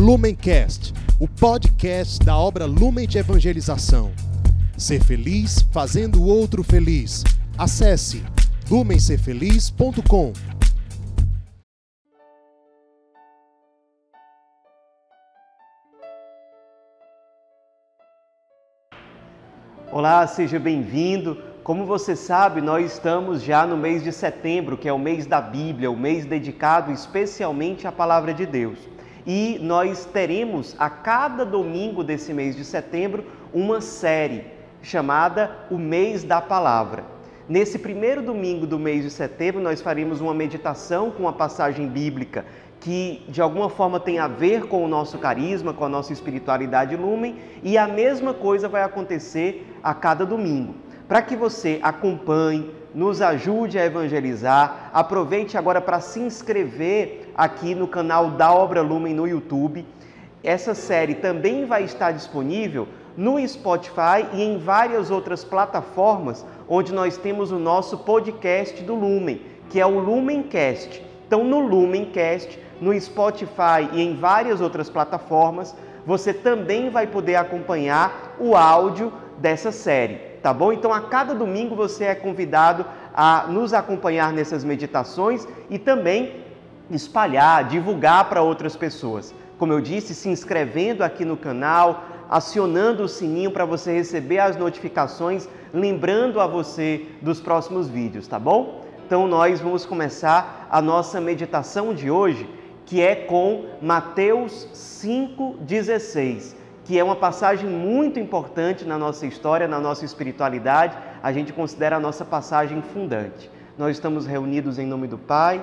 Lumencast, o podcast da obra Lumen de Evangelização. Ser feliz fazendo o outro feliz. Acesse lumencerfeliz.com. Olá, seja bem-vindo. Como você sabe, nós estamos já no mês de setembro, que é o mês da Bíblia, o mês dedicado especialmente à palavra de Deus. E nós teremos a cada domingo desse mês de setembro uma série chamada O Mês da Palavra. Nesse primeiro domingo do mês de setembro, nós faremos uma meditação com uma passagem bíblica que de alguma forma tem a ver com o nosso carisma, com a nossa espiritualidade lumen, e a mesma coisa vai acontecer a cada domingo. Para que você acompanhe, nos ajude a evangelizar, aproveite agora para se inscrever aqui no canal da Obra Lumen no YouTube. Essa série também vai estar disponível no Spotify e em várias outras plataformas onde nós temos o nosso podcast do Lumen, que é o Lumencast. Então, no Lumencast, no Spotify e em várias outras plataformas, você também vai poder acompanhar o áudio dessa série, tá bom? Então, a cada domingo você é convidado a nos acompanhar nessas meditações e também espalhar, divulgar para outras pessoas. Como eu disse, se inscrevendo aqui no canal, acionando o sininho para você receber as notificações, lembrando a você dos próximos vídeos, tá bom? Então nós vamos começar a nossa meditação de hoje, que é com Mateus 5:16, que é uma passagem muito importante na nossa história, na nossa espiritualidade. A gente considera a nossa passagem fundante. Nós estamos reunidos em nome do Pai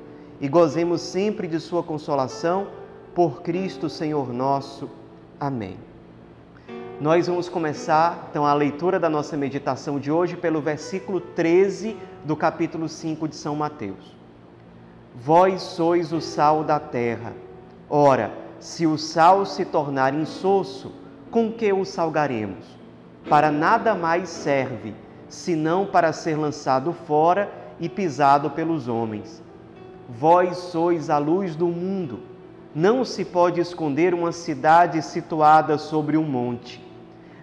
e gozemos sempre de Sua consolação, por Cristo Senhor nosso. Amém. Nós vamos começar então a leitura da nossa meditação de hoje pelo versículo 13 do capítulo 5 de São Mateus. Vós sois o sal da terra. Ora, se o sal se tornar insosso, com que o salgaremos? Para nada mais serve, senão para ser lançado fora e pisado pelos homens. Vós sois a luz do mundo. Não se pode esconder uma cidade situada sobre um monte.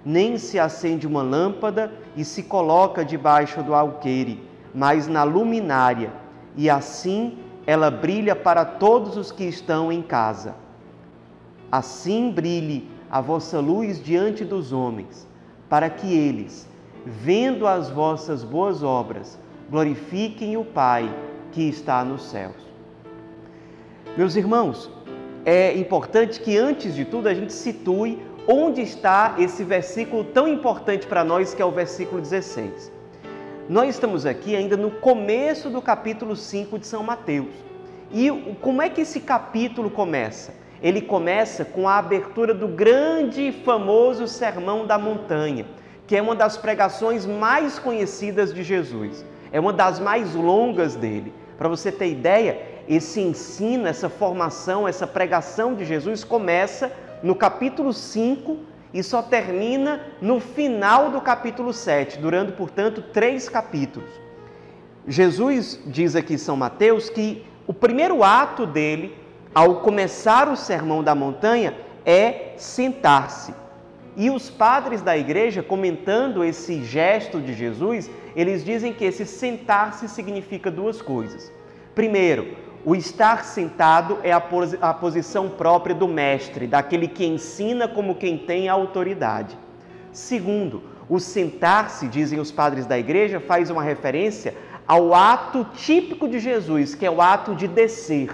Nem se acende uma lâmpada e se coloca debaixo do alqueire, mas na luminária, e assim ela brilha para todos os que estão em casa. Assim brilhe a vossa luz diante dos homens, para que eles, vendo as vossas boas obras, glorifiquem o Pai que está nos céus. Meus irmãos, é importante que antes de tudo a gente situe onde está esse versículo tão importante para nós, que é o versículo 16. Nós estamos aqui ainda no começo do capítulo 5 de São Mateus. E como é que esse capítulo começa? Ele começa com a abertura do grande e famoso Sermão da Montanha, que é uma das pregações mais conhecidas de Jesus. É uma das mais longas dele. Para você ter ideia, esse ensino, essa formação, essa pregação de Jesus começa no capítulo 5 e só termina no final do capítulo 7, durando, portanto, três capítulos. Jesus diz aqui em São Mateus que o primeiro ato dele, ao começar o sermão da montanha, é sentar-se. E os padres da igreja, comentando esse gesto de Jesus, eles dizem que esse sentar-se significa duas coisas. Primeiro, o estar sentado é a, a posição própria do mestre, daquele que ensina como quem tem autoridade. Segundo, o sentar-se, dizem os padres da igreja, faz uma referência ao ato típico de Jesus, que é o ato de descer.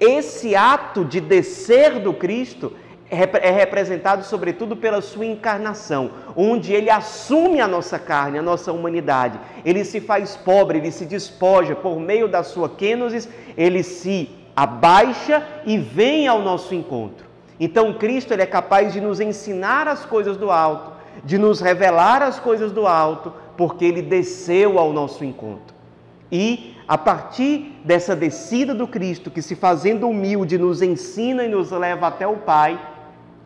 Esse ato de descer do Cristo é representado sobretudo pela sua encarnação, onde ele assume a nossa carne, a nossa humanidade. Ele se faz pobre, ele se despoja por meio da sua kenosis, ele se abaixa e vem ao nosso encontro. Então Cristo ele é capaz de nos ensinar as coisas do alto, de nos revelar as coisas do alto, porque ele desceu ao nosso encontro. E a partir dessa descida do Cristo, que se fazendo humilde nos ensina e nos leva até o Pai,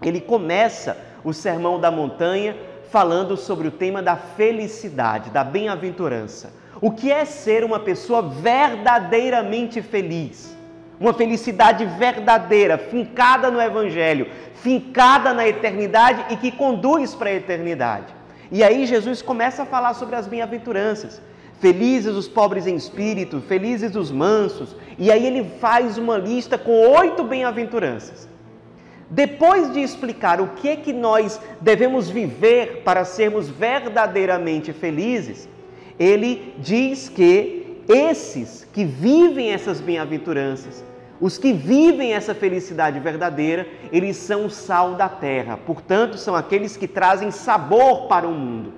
ele começa o Sermão da Montanha falando sobre o tema da felicidade, da bem-aventurança. O que é ser uma pessoa verdadeiramente feliz? Uma felicidade verdadeira, fincada no Evangelho, fincada na eternidade e que conduz para a eternidade. E aí Jesus começa a falar sobre as bem-aventuranças. Felizes os pobres em espírito, felizes os mansos. E aí ele faz uma lista com oito bem-aventuranças. Depois de explicar o que é que nós devemos viver para sermos verdadeiramente felizes, ele diz que esses que vivem essas bem-aventuranças, os que vivem essa felicidade verdadeira, eles são o sal da terra, portanto, são aqueles que trazem sabor para o mundo.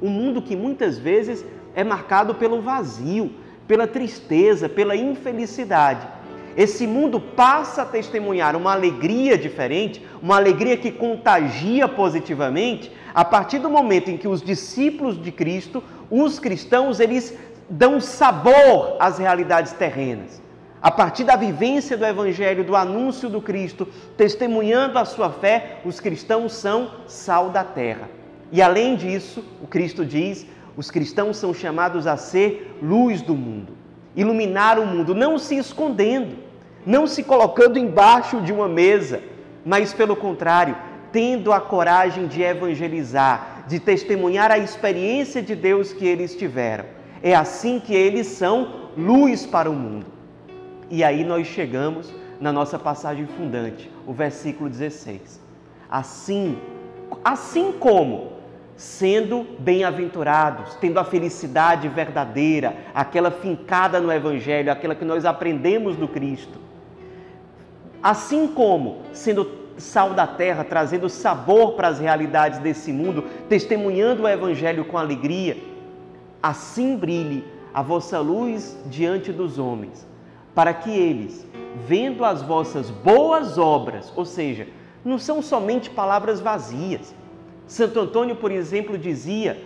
Um mundo que muitas vezes é marcado pelo vazio, pela tristeza, pela infelicidade esse mundo passa a testemunhar uma alegria diferente, uma alegria que contagia positivamente, a partir do momento em que os discípulos de Cristo, os cristãos, eles dão sabor às realidades terrenas. A partir da vivência do Evangelho, do anúncio do Cristo, testemunhando a sua fé, os cristãos são sal da terra. E além disso, o Cristo diz: os cristãos são chamados a ser luz do mundo, iluminar o mundo, não se escondendo, não se colocando embaixo de uma mesa, mas pelo contrário, tendo a coragem de evangelizar, de testemunhar a experiência de Deus que eles tiveram. É assim que eles são luz para o mundo. E aí nós chegamos na nossa passagem fundante, o versículo 16. Assim, assim como sendo bem-aventurados, tendo a felicidade verdadeira, aquela fincada no evangelho, aquela que nós aprendemos do Cristo Assim como sendo sal da terra, trazendo sabor para as realidades desse mundo, testemunhando o Evangelho com alegria, assim brilhe a vossa luz diante dos homens, para que eles, vendo as vossas boas obras, ou seja, não são somente palavras vazias. Santo Antônio, por exemplo, dizia: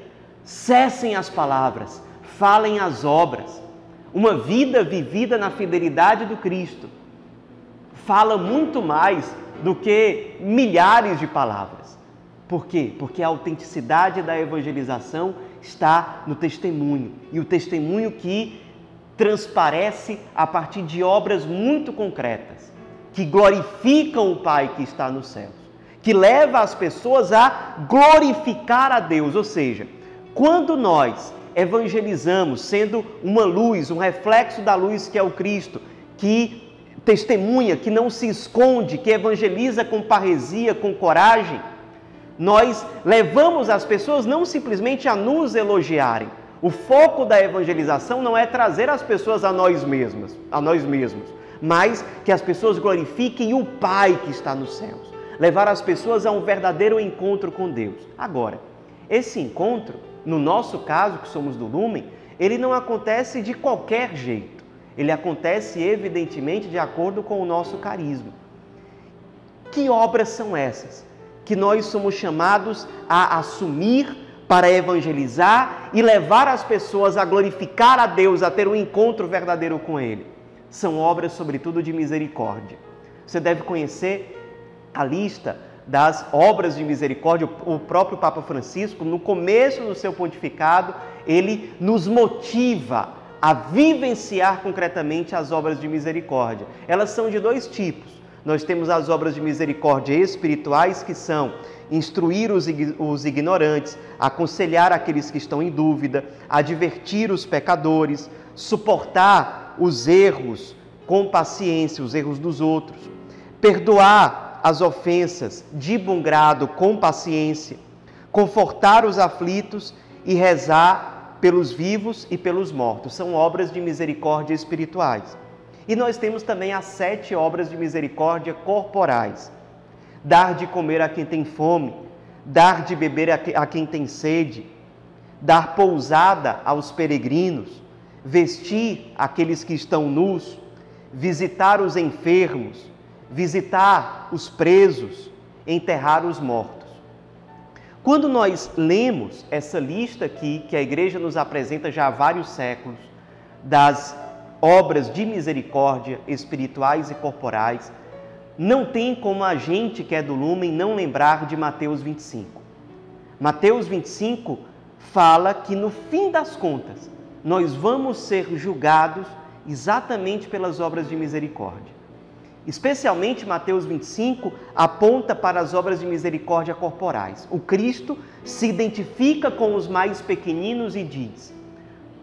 cessem as palavras, falem as obras. Uma vida vivida na fidelidade do Cristo fala muito mais do que milhares de palavras. Por quê? Porque a autenticidade da evangelização está no testemunho e o testemunho que transparece a partir de obras muito concretas, que glorificam o Pai que está nos céus, que leva as pessoas a glorificar a Deus, ou seja, quando nós evangelizamos sendo uma luz, um reflexo da luz que é o Cristo, que testemunha, que não se esconde, que evangeliza com parresia, com coragem, nós levamos as pessoas não simplesmente a nos elogiarem. O foco da evangelização não é trazer as pessoas a nós mesmos, a nós mesmos, mas que as pessoas glorifiquem o Pai que está nos céus. Levar as pessoas a um verdadeiro encontro com Deus. Agora, esse encontro, no nosso caso, que somos do Lumen, ele não acontece de qualquer jeito ele acontece evidentemente de acordo com o nosso carisma. Que obras são essas que nós somos chamados a assumir para evangelizar e levar as pessoas a glorificar a Deus, a ter um encontro verdadeiro com Ele? São obras, sobretudo, de misericórdia. Você deve conhecer a lista das obras de misericórdia, o próprio Papa Francisco, no começo do seu pontificado, ele nos motiva a vivenciar concretamente as obras de misericórdia. Elas são de dois tipos. Nós temos as obras de misericórdia espirituais, que são instruir os, ignorantes, aconselhar aqueles que estão em dúvida, advertir os pecadores, suportar os erros com paciência, os erros dos outros, perdoar as ofensas de bom grado com paciência, confortar os aflitos e rezar pelos vivos e pelos mortos. São obras de misericórdia espirituais. E nós temos também as sete obras de misericórdia corporais: dar de comer a quem tem fome, dar de beber a quem tem sede, dar pousada aos peregrinos, vestir aqueles que estão nus, visitar os enfermos, visitar os presos, enterrar os mortos. Quando nós lemos essa lista aqui, que a igreja nos apresenta já há vários séculos, das obras de misericórdia espirituais e corporais, não tem como a gente que é do Lumen não lembrar de Mateus 25. Mateus 25 fala que no fim das contas nós vamos ser julgados exatamente pelas obras de misericórdia. Especialmente Mateus 25 aponta para as obras de misericórdia corporais. O Cristo se identifica com os mais pequeninos e diz: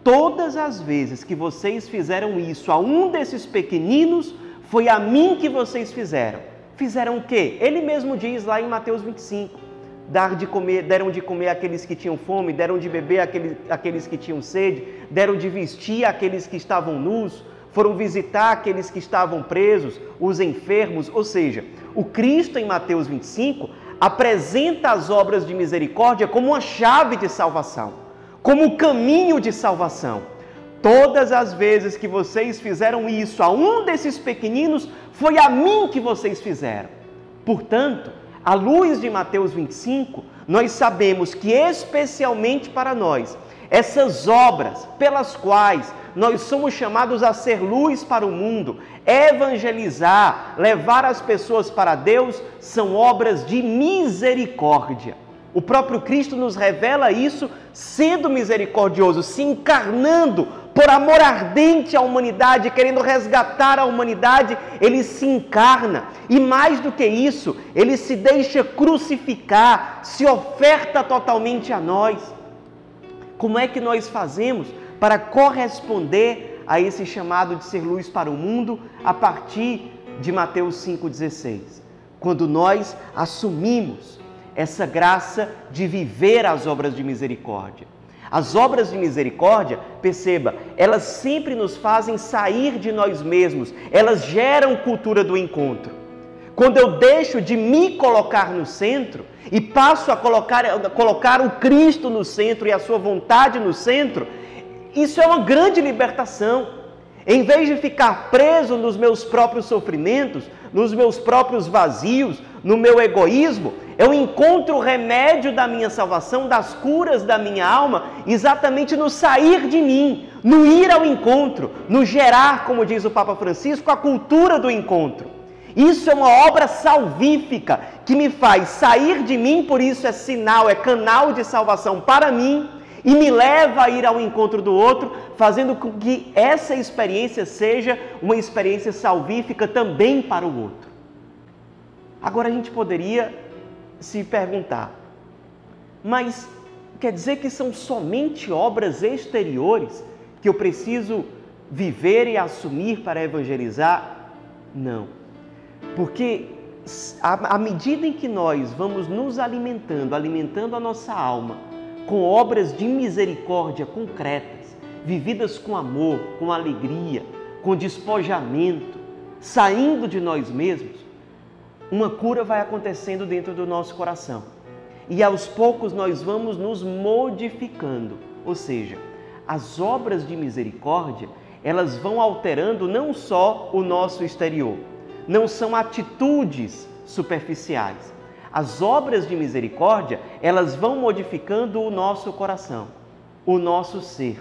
Todas as vezes que vocês fizeram isso a um desses pequeninos, foi a mim que vocês fizeram. Fizeram o quê? Ele mesmo diz lá em Mateus 25: Dar de comer, deram de comer aqueles que tinham fome, deram de beber aqueles, aqueles que tinham sede, deram de vestir aqueles que estavam nus, foram visitar aqueles que estavam presos, os enfermos. Ou seja, o Cristo em Mateus 25 apresenta as obras de misericórdia como uma chave de salvação, como o caminho de salvação. Todas as vezes que vocês fizeram isso a um desses pequeninos, foi a mim que vocês fizeram. Portanto, à luz de Mateus 25, nós sabemos que, especialmente para nós, essas obras pelas quais nós somos chamados a ser luz para o mundo, evangelizar, levar as pessoas para Deus, são obras de misericórdia. O próprio Cristo nos revela isso, sendo misericordioso, se encarnando por amor ardente à humanidade, querendo resgatar a humanidade, ele se encarna e mais do que isso, ele se deixa crucificar, se oferta totalmente a nós. Como é que nós fazemos para corresponder a esse chamado de ser luz para o mundo a partir de Mateus 5,16? Quando nós assumimos essa graça de viver as obras de misericórdia. As obras de misericórdia, perceba, elas sempre nos fazem sair de nós mesmos, elas geram cultura do encontro. Quando eu deixo de me colocar no centro e passo a colocar, colocar o Cristo no centro e a sua vontade no centro, isso é uma grande libertação. Em vez de ficar preso nos meus próprios sofrimentos, nos meus próprios vazios, no meu egoísmo, eu encontro o remédio da minha salvação, das curas da minha alma, exatamente no sair de mim, no ir ao encontro, no gerar, como diz o Papa Francisco, a cultura do encontro. Isso é uma obra salvífica que me faz sair de mim, por isso é sinal, é canal de salvação para mim e me leva a ir ao encontro do outro, fazendo com que essa experiência seja uma experiência salvífica também para o outro. Agora a gente poderia se perguntar: mas quer dizer que são somente obras exteriores que eu preciso viver e assumir para evangelizar? Não. Porque à medida em que nós vamos nos alimentando, alimentando a nossa alma com obras de misericórdia concretas, vividas com amor, com alegria, com despojamento, saindo de nós mesmos, uma cura vai acontecendo dentro do nosso coração. E aos poucos nós vamos nos modificando. Ou seja, as obras de misericórdia, elas vão alterando não só o nosso exterior, não são atitudes superficiais. As obras de misericórdia, elas vão modificando o nosso coração, o nosso ser.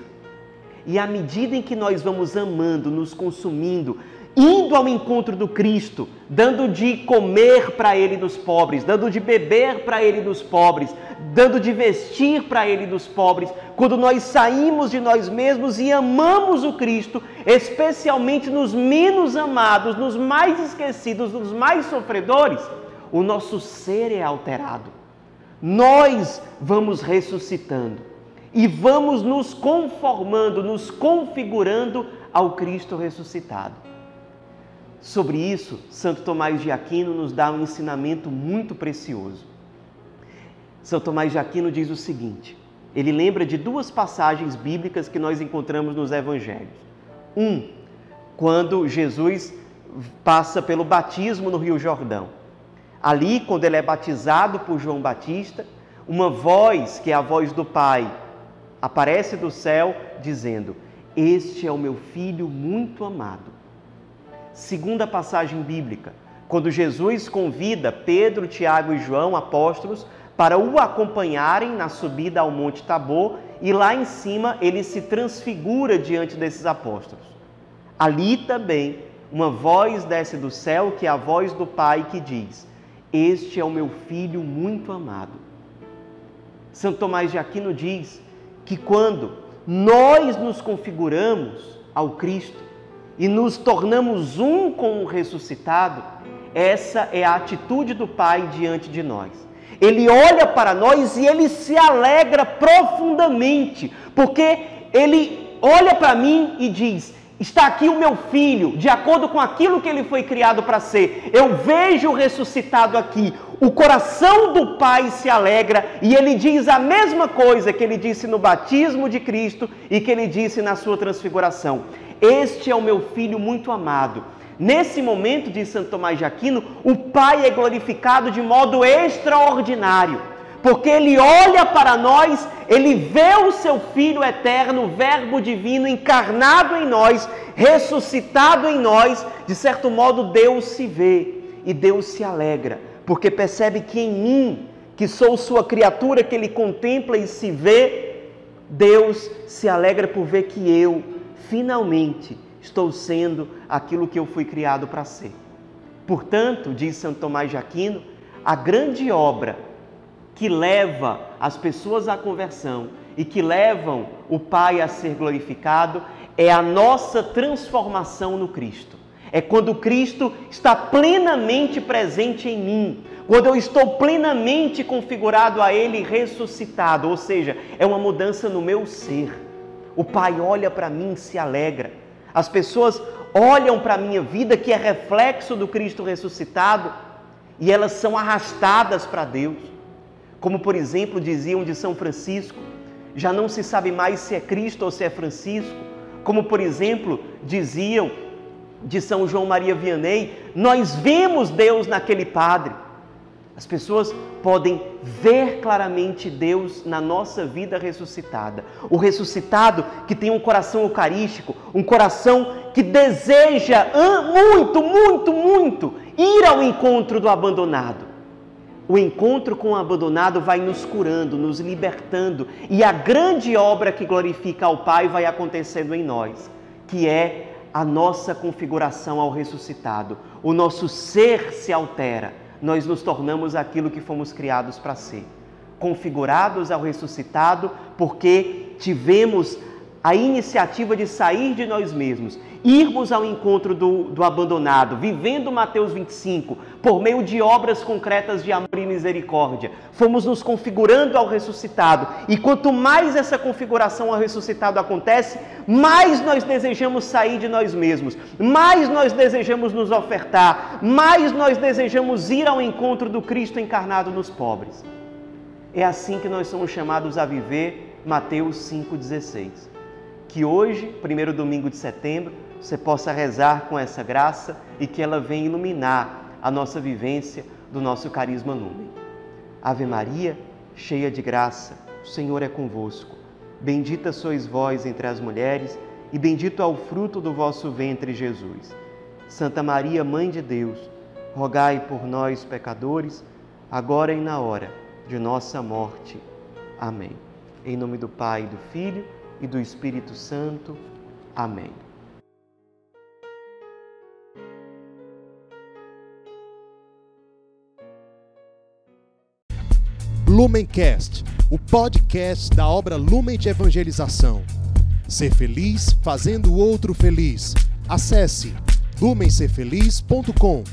E à medida em que nós vamos amando, nos consumindo, indo ao encontro do Cristo, dando de comer para ele dos pobres, dando de beber para ele dos pobres, dando de vestir para ele dos pobres, quando nós saímos de nós mesmos e amamos o Cristo, especialmente nos menos amados, nos mais esquecidos, nos mais sofredores, o nosso ser é alterado. Nós vamos ressuscitando e vamos nos conformando, nos configurando ao Cristo ressuscitado. Sobre isso, Santo Tomás de Aquino nos dá um ensinamento muito precioso. São Tomás de Aquino diz o seguinte: ele lembra de duas passagens bíblicas que nós encontramos nos evangelhos. Um, quando Jesus passa pelo batismo no Rio Jordão. Ali, quando ele é batizado por João Batista, uma voz, que é a voz do Pai, aparece do céu dizendo: Este é o meu filho muito amado Segunda passagem bíblica, quando Jesus convida Pedro, Tiago e João, apóstolos, para o acompanharem na subida ao Monte Tabor e lá em cima ele se transfigura diante desses apóstolos. Ali também uma voz desce do céu, que é a voz do Pai que diz: Este é o meu filho muito amado. Santo Tomás de Aquino diz que quando nós nos configuramos ao Cristo e nos tornamos um com o ressuscitado, essa é a atitude do Pai diante de nós. Ele olha para nós e ele se alegra profundamente, porque ele olha para mim e diz: Está aqui o meu filho, de acordo com aquilo que ele foi criado para ser. Eu vejo ressuscitado aqui. O coração do Pai se alegra e ele diz a mesma coisa que ele disse no batismo de Cristo e que ele disse na sua transfiguração. Este é o meu filho muito amado Nesse momento, diz Santo Tomás de Aquino, o Pai é glorificado de modo extraordinário, porque ele olha para nós, ele vê o seu Filho eterno, o Verbo divino encarnado em nós, ressuscitado em nós, de certo modo Deus se vê e Deus se alegra, porque percebe que em mim, que sou sua criatura, que ele contempla e se vê, Deus se alegra por ver que eu, finalmente, estou sendo aquilo que eu fui criado para ser. Portanto, diz Santo Tomás de Aquino, a grande obra que leva as pessoas à conversão e que levam o Pai a ser glorificado é a nossa transformação no Cristo. É quando Cristo está plenamente presente em mim, quando eu estou plenamente configurado a Ele ressuscitado, ou seja, é uma mudança no meu ser. O Pai olha para mim e se alegra. As pessoas olham para a minha vida, que é reflexo do Cristo ressuscitado, e elas são arrastadas para Deus. Como, por exemplo, diziam de São Francisco, já não se sabe mais se é Cristo ou se é Francisco. Como, por exemplo, diziam de São João Maria Vianney, nós vemos Deus naquele padre. As pessoas podem ver claramente Deus na nossa vida ressuscitada. O ressuscitado que tem um coração eucarístico, um coração que deseja muito, muito, muito ir ao encontro do abandonado. O encontro com o abandonado vai nos curando, nos libertando, e a grande obra que glorifica ao Pai vai acontecendo em nós, que é a nossa configuração ao ressuscitado. O nosso ser se altera nós nos tornamos aquilo que fomos criados para ser. Configurados ao ressuscitado, porque tivemos a iniciativa de sair de nós mesmos, irmos ao encontro do, do, abandonado, vivendo Mateus 25, por meio de obras concretas de amor e misericórdia. Fomos nos configurando ao ressuscitado. E quanto mais essa configuração ao ressuscitado acontece, mais nós desejamos sair de nós mesmos, mais nós desejamos nos ofertar, mais nós desejamos ir ao encontro do Cristo encarnado nos pobres. É assim que nós somos chamados a viver Mateus 5,16 que hoje, primeiro domingo de setembro, você possa rezar com essa graça e que ela venha iluminar a nossa vivência do nosso carisma lumen. Ave Maria, cheia de graça, o Senhor é convosco. Bendita sois vós entre as mulheres e bendito é o fruto do vosso ventre, Jesus. Santa Maria, Mãe de Deus, rogai por nós, pecadores, agora e na hora de nossa morte. Amém. Em nome do Pai, do Filho e do Espírito Santo. Amém. Lumencast, o podcast da obra Lumen de Evangelização. Ser feliz fazendo o outro feliz. Acesse lumencerfeliz.com.